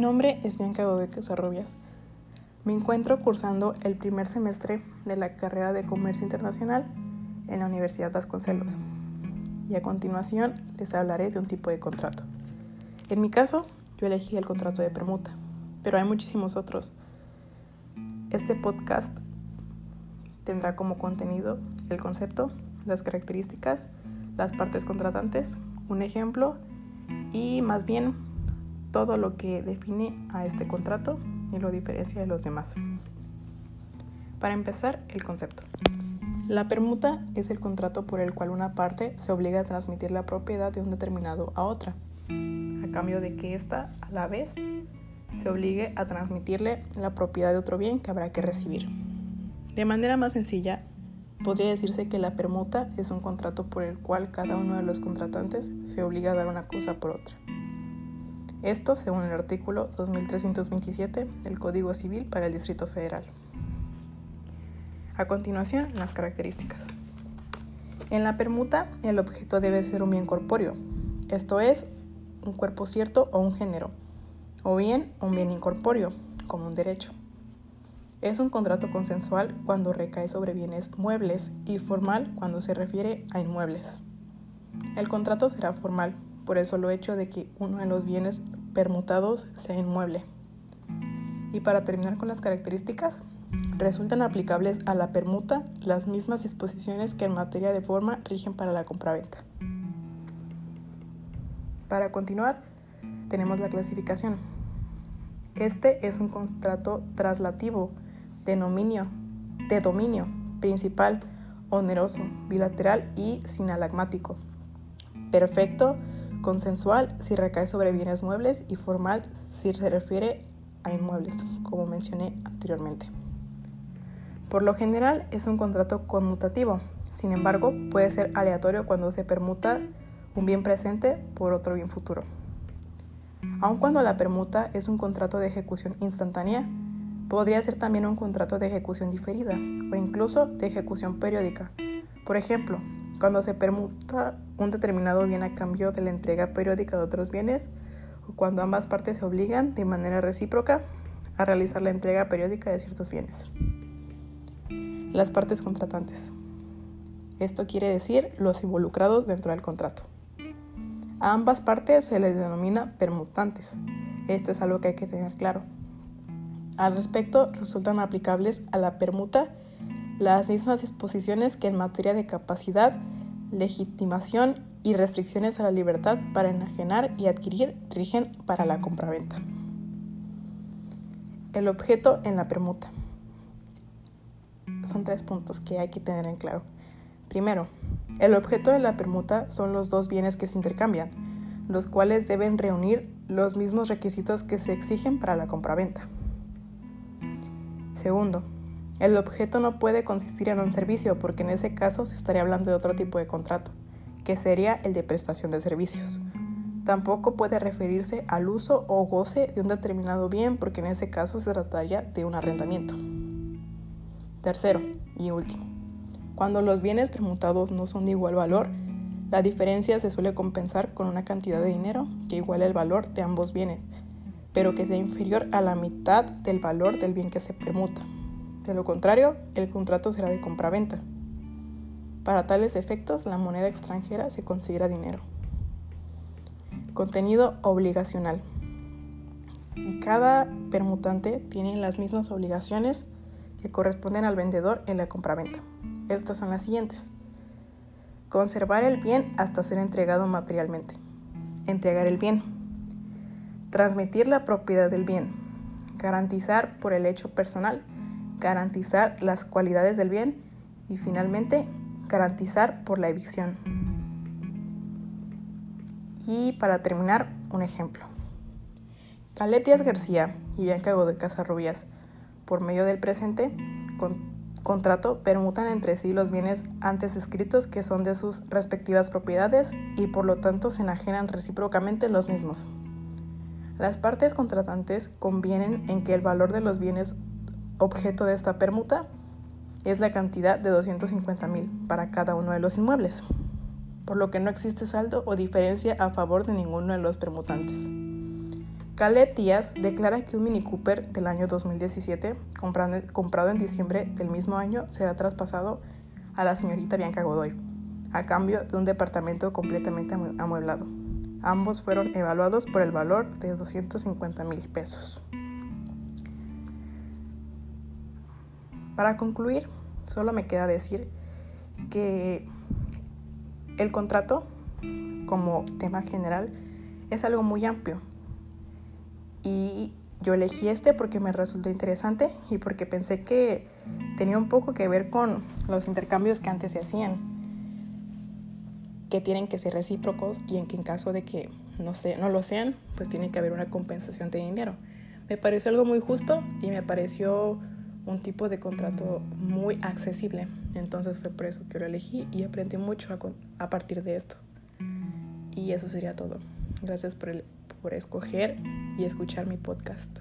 nombre es Bianca Godoy Casarrobias. Me encuentro cursando el primer semestre de la carrera de Comercio Internacional en la Universidad Vasconcelos. Y a continuación les hablaré de un tipo de contrato. En mi caso, yo elegí el contrato de permuta, pero hay muchísimos otros. Este podcast tendrá como contenido el concepto, las características, las partes contratantes, un ejemplo y más bien todo lo que define a este contrato y lo diferencia de los demás. Para empezar, el concepto. La permuta es el contrato por el cual una parte se obliga a transmitir la propiedad de un determinado a otra, a cambio de que ésta, a la vez, se obligue a transmitirle la propiedad de otro bien que habrá que recibir. De manera más sencilla, podría decirse que la permuta es un contrato por el cual cada uno de los contratantes se obliga a dar una cosa por otra. Esto según el artículo 2327 del Código Civil para el Distrito Federal. A continuación, las características. En la permuta, el objeto debe ser un bien corpóreo, esto es, un cuerpo cierto o un género, o bien un bien incorpóreo, como un derecho. Es un contrato consensual cuando recae sobre bienes muebles y formal cuando se refiere a inmuebles. El contrato será formal por el solo hecho de que uno de los bienes permutados sea inmueble. Y para terminar con las características, resultan aplicables a la permuta las mismas disposiciones que en materia de forma rigen para la compraventa. Para continuar, tenemos la clasificación. Este es un contrato traslativo de dominio, de dominio principal, oneroso, bilateral y sinalagmático. Perfecto consensual si recae sobre bienes muebles y formal si se refiere a inmuebles, como mencioné anteriormente. Por lo general es un contrato conmutativo, sin embargo puede ser aleatorio cuando se permuta un bien presente por otro bien futuro. Aun cuando la permuta es un contrato de ejecución instantánea, podría ser también un contrato de ejecución diferida o incluso de ejecución periódica. Por ejemplo, cuando se permuta un determinado bien a cambio de la entrega periódica de otros bienes o cuando ambas partes se obligan de manera recíproca a realizar la entrega periódica de ciertos bienes. Las partes contratantes. Esto quiere decir los involucrados dentro del contrato. A ambas partes se les denomina permutantes. Esto es algo que hay que tener claro. Al respecto, resultan aplicables a la permuta las mismas disposiciones que en materia de capacidad, legitimación y restricciones a la libertad para enajenar y adquirir rigen para la compraventa. El objeto en la permuta. Son tres puntos que hay que tener en claro. Primero, el objeto de la permuta son los dos bienes que se intercambian, los cuales deben reunir los mismos requisitos que se exigen para la compraventa. Segundo, el objeto no puede consistir en un servicio porque en ese caso se estaría hablando de otro tipo de contrato, que sería el de prestación de servicios. Tampoco puede referirse al uso o goce de un determinado bien porque en ese caso se trataría de un arrendamiento. Tercero y último, cuando los bienes permutados no son de igual valor, la diferencia se suele compensar con una cantidad de dinero que iguale el valor de ambos bienes, pero que sea inferior a la mitad del valor del bien que se permuta. De lo contrario, el contrato será de compraventa. Para tales efectos, la moneda extranjera se considera dinero. Contenido obligacional. Cada permutante tiene las mismas obligaciones que corresponden al vendedor en la compraventa. Estas son las siguientes. Conservar el bien hasta ser entregado materialmente. Entregar el bien. Transmitir la propiedad del bien. Garantizar por el hecho personal garantizar las cualidades del bien y finalmente garantizar por la evicción. Y para terminar, un ejemplo. Caleb Díaz García y Bianca Godoy Casarrubias, por medio del presente contrato, permutan entre sí los bienes antes escritos que son de sus respectivas propiedades y por lo tanto se enajenan recíprocamente los mismos. Las partes contratantes convienen en que el valor de los bienes objeto de esta permuta es la cantidad de 250 mil para cada uno de los inmuebles, por lo que no existe saldo o diferencia a favor de ninguno de los permutantes. Caleb Díaz declara que un Mini Cooper del año 2017, comprado en diciembre del mismo año, será traspasado a la señorita Bianca Godoy, a cambio de un departamento completamente amueblado. Ambos fueron evaluados por el valor de 250 mil pesos. Para concluir, solo me queda decir que el contrato, como tema general, es algo muy amplio y yo elegí este porque me resultó interesante y porque pensé que tenía un poco que ver con los intercambios que antes se hacían, que tienen que ser recíprocos y en que en caso de que no, no lo sean, pues tiene que haber una compensación de dinero. Me pareció algo muy justo y me pareció un tipo de contrato muy accesible. Entonces fue por eso que lo elegí y aprendí mucho a, a partir de esto. Y eso sería todo. Gracias por el por escoger y escuchar mi podcast.